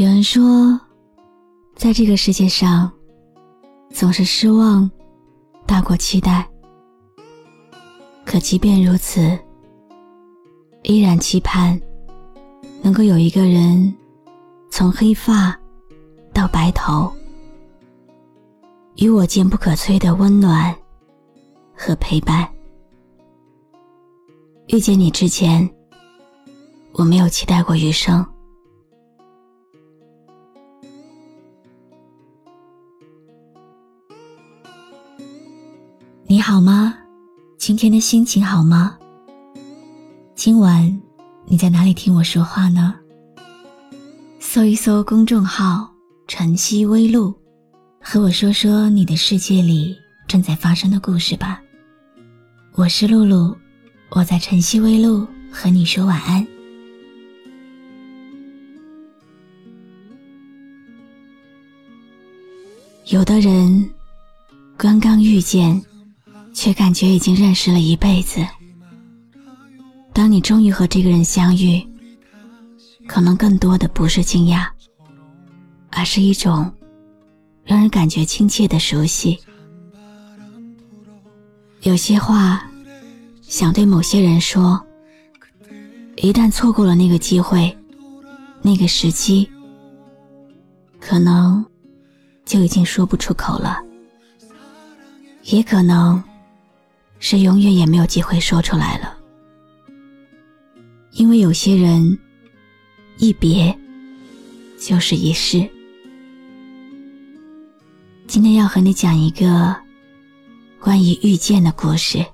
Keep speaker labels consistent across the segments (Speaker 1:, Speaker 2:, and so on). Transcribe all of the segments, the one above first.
Speaker 1: 有人说，在这个世界上，总是失望大过期待。可即便如此，依然期盼能够有一个人，从黑发到白头，与我坚不可摧的温暖和陪伴。遇见你之前，我没有期待过余生。天的心情好吗？今晚你在哪里听我说话呢？搜一搜公众号“晨曦微露”，和我说说你的世界里正在发生的故事吧。我是露露，我在晨曦微露和你说晚安。有的人刚刚遇见。却感觉已经认识了一辈子。当你终于和这个人相遇，可能更多的不是惊讶，而是一种让人感觉亲切的熟悉。有些话想对某些人说，一旦错过了那个机会、那个时机，可能就已经说不出口了，也可能。是永远也没有机会说出来了，因为有些人一别就是一世。今天要和你讲一个关于遇见的故事。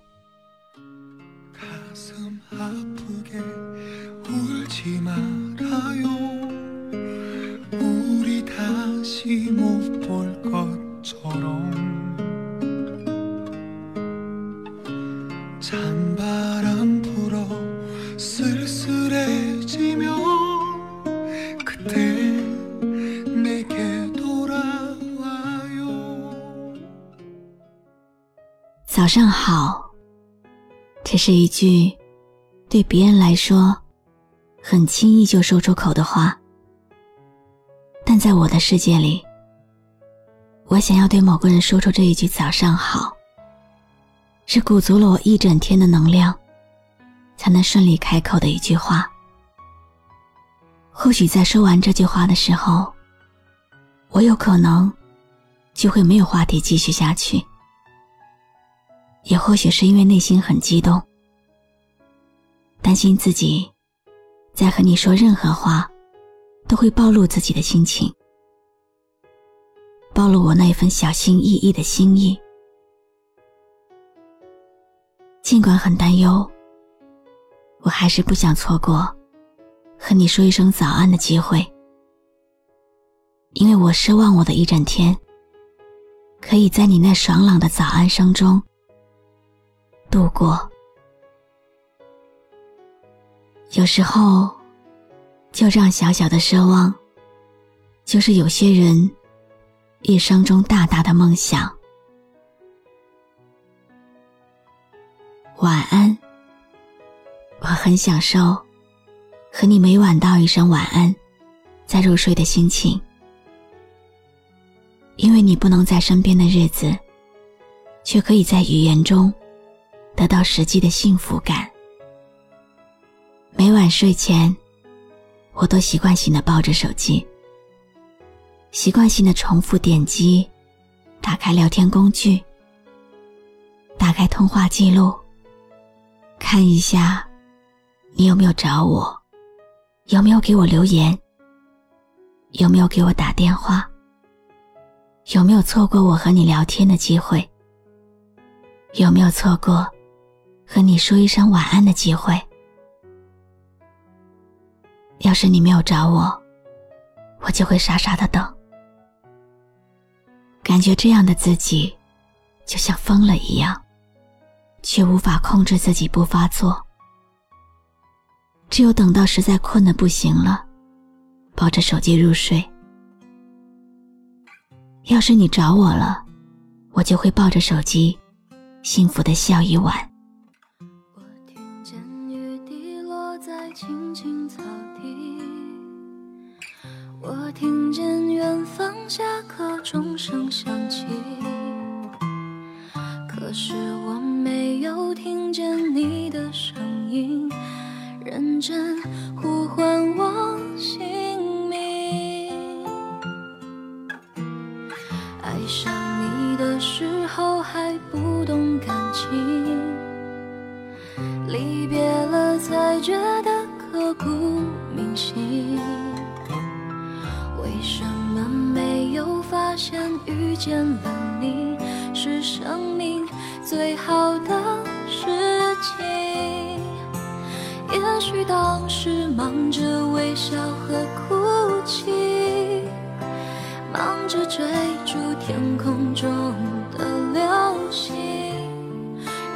Speaker 1: 早上好，这是一句对别人来说很轻易就说出口的话，但在我的世界里，我想要对某个人说出这一句“早上好”，是鼓足了我一整天的能量，才能顺利开口的一句话。或许在说完这句话的时候，我有可能就会没有话题继续下去。也或许是因为内心很激动，担心自己在和你说任何话，都会暴露自己的心情，暴露我那一份小心翼翼的心意。尽管很担忧，我还是不想错过和你说一声早安的机会，因为我奢望我的一整天，可以在你那爽朗的早安声中。度过，有时候，就这样小小的奢望，就是有些人一生中大大的梦想。晚安，我很享受和你每晚道一声晚安，再入睡的心情，因为你不能在身边的日子，却可以在语言中。得到实际的幸福感。每晚睡前，我都习惯性的抱着手机，习惯性的重复点击，打开聊天工具，打开通话记录，看一下你有没有找我，有没有给我留言，有没有给我打电话，有没有错过我和你聊天的机会，有没有错过。和你说一声晚安的机会。要是你没有找我，我就会傻傻的等，感觉这样的自己就像疯了一样，却无法控制自己不发作。只有等到实在困得不行了，抱着手机入睡。要是你找我了，我就会抱着手机，幸福的笑一晚。
Speaker 2: 青青草地，我听见远方下课钟声响起，可是我没有听见你的声音。认真呼唤我见了你是生命最好的事情？也许当时忙着微笑和哭泣，忙着追逐天空中的流星，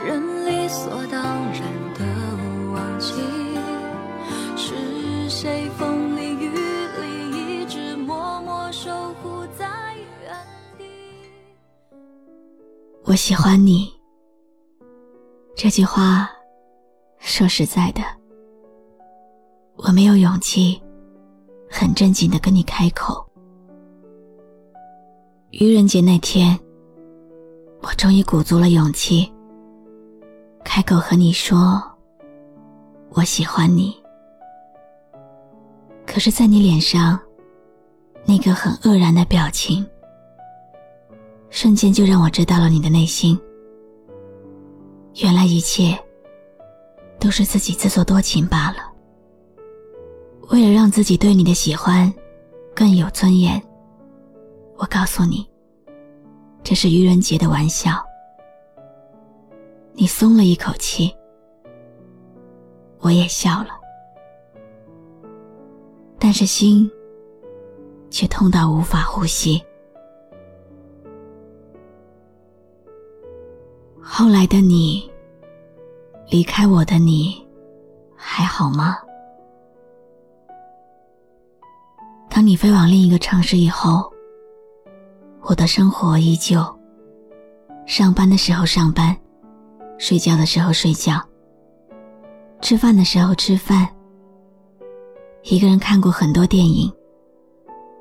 Speaker 2: 人理所当然的忘记，是谁风
Speaker 1: 我喜欢你，这句话，说实在的。我没有勇气，很正经的跟你开口。愚人节那天，我终于鼓足了勇气，开口和你说：“我喜欢你。”可是，在你脸上，那个很愕然的表情，瞬间就让我知道了你的内心。原来一切都是自己自作多情罢了。为了让自己对你的喜欢更有尊严，我告诉你，这是愚人节的玩笑。你松了一口气，我也笑了，但是心却痛到无法呼吸。后来的你，离开我的你，还好吗？当你飞往另一个城市以后，我的生活依旧。上班的时候上班，睡觉的时候睡觉，吃饭的时候吃饭。一个人看过很多电影，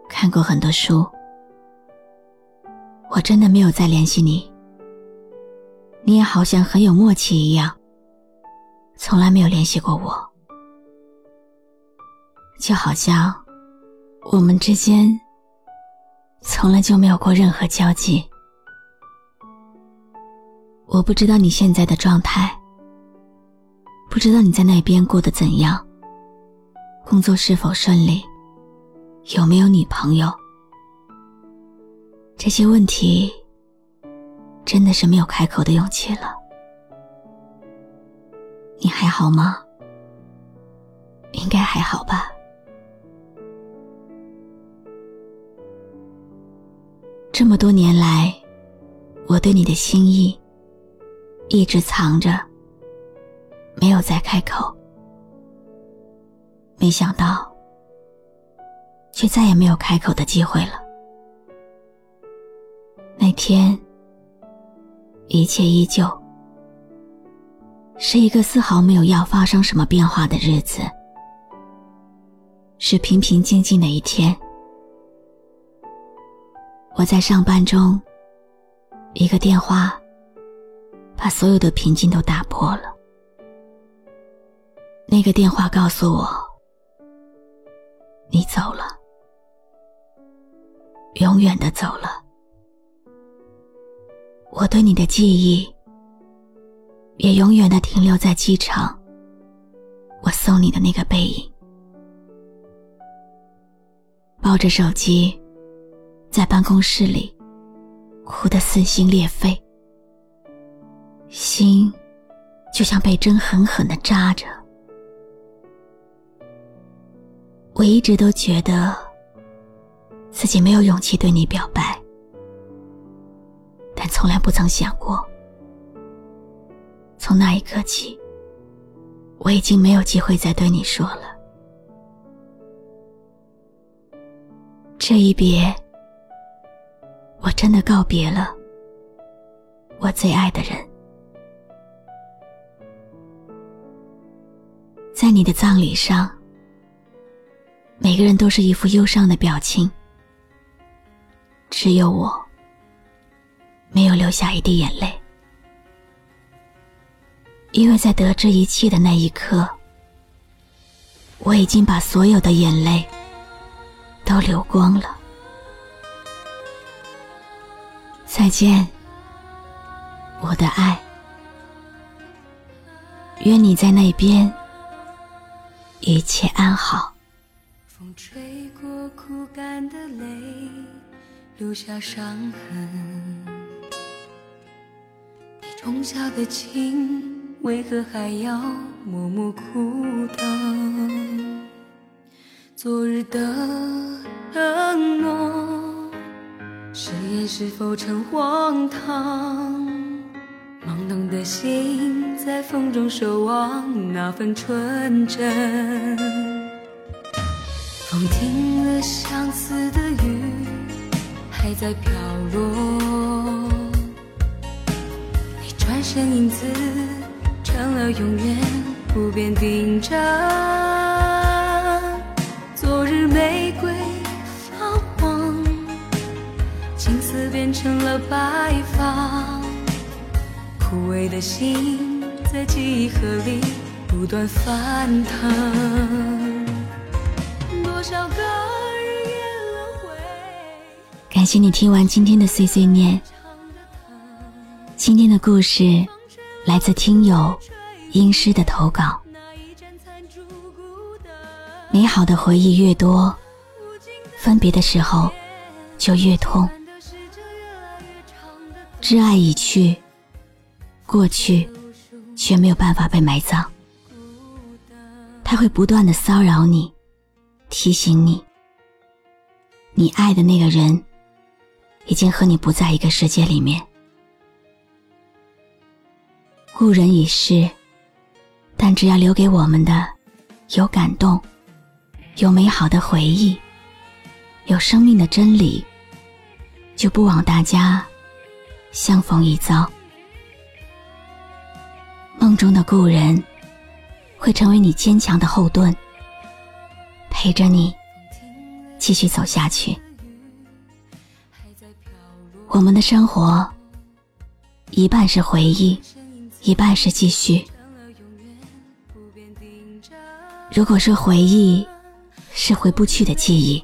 Speaker 1: 看过很多书。我真的没有再联系你，你也好像很有默契一样，从来没有联系过我，就好像。我们之间从来就没有过任何交集。我不知道你现在的状态，不知道你在那边过得怎样，工作是否顺利，有没有女朋友。这些问题真的是没有开口的勇气了。你还好吗？应该还好吧。这么多年来，我对你的心意一直藏着，没有再开口。没想到，却再也没有开口的机会了。那天，一切依旧，是一个丝毫没有要发生什么变化的日子，是平平静静的一天。我在上班中，一个电话，把所有的平静都打破了。那个电话告诉我，你走了，永远的走了。我对你的记忆，也永远的停留在机场，我送你的那个背影，抱着手机。在办公室里，哭得撕心裂肺，心就像被针狠狠的扎着。我一直都觉得自己没有勇气对你表白，但从来不曾想过，从那一刻起，我已经没有机会再对你说了。这一别，我真的告别了我最爱的人。在你的葬礼上，每个人都是一副忧伤的表情，只有我没有流下一滴眼泪，因为在得知一切的那一刻，我已经把所有的眼泪。都流光了。再见，我的爱。愿你在那边一切安好。
Speaker 2: 风吹过枯干的泪，留下伤痕。种下的情，为何还要默默苦等？昨日的承诺，誓言是否成荒唐？懵懂的心在风中守望那份纯真。风停了，相思的雨还在飘落。转身，影子成了永远不变定针。玫瑰发黄，青丝变成了白发，枯萎的心在记忆河里不断翻腾。多少个日夜轮回。
Speaker 1: 感谢你听完今天的碎碎念。今天的故事来自听友英诗的投稿。美好的回忆越多，分别的时候就越痛。挚爱已去，过去却没有办法被埋葬。他会不断的骚扰你，提醒你，你爱的那个人已经和你不在一个世界里面。故人已逝，但只要留给我们的有感动。有美好的回忆，有生命的真理，就不枉大家相逢一遭。梦中的故人会成为你坚强的后盾，陪着你继续走下去。我们的生活一半是回忆，一半是继续。如果说回忆，是回不去的记忆，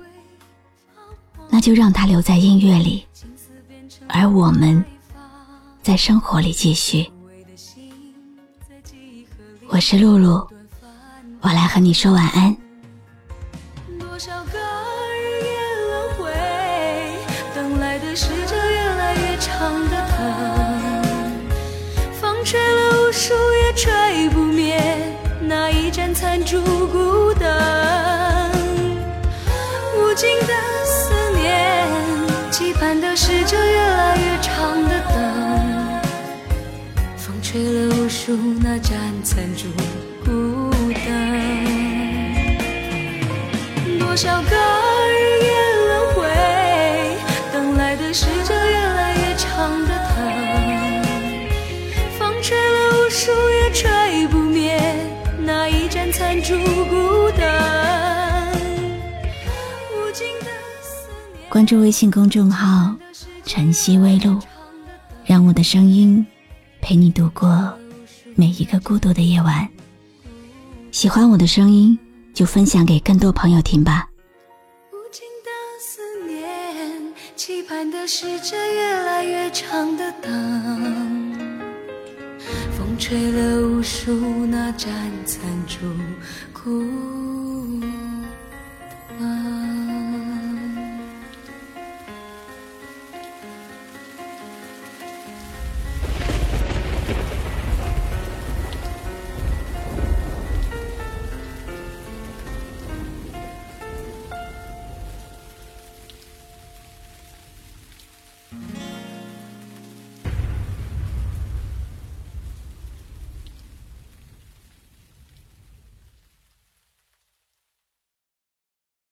Speaker 1: 那就让它留在音乐里，而我们在生活里继续。我是露露，我来和你说晚安。
Speaker 2: 不孤单。无尽的思念，期盼的是这越来越长的等。风吹了无数那盏残烛孤单，多少个
Speaker 1: 关注微信公众号“晨曦微露”，让我的声音陪你度过每一个孤独的夜晚。喜欢我的声音，就分享给更多朋友听吧。
Speaker 2: 无尽的思念，期盼的是这越来越长的灯。风吹了无数那盏残烛，枯。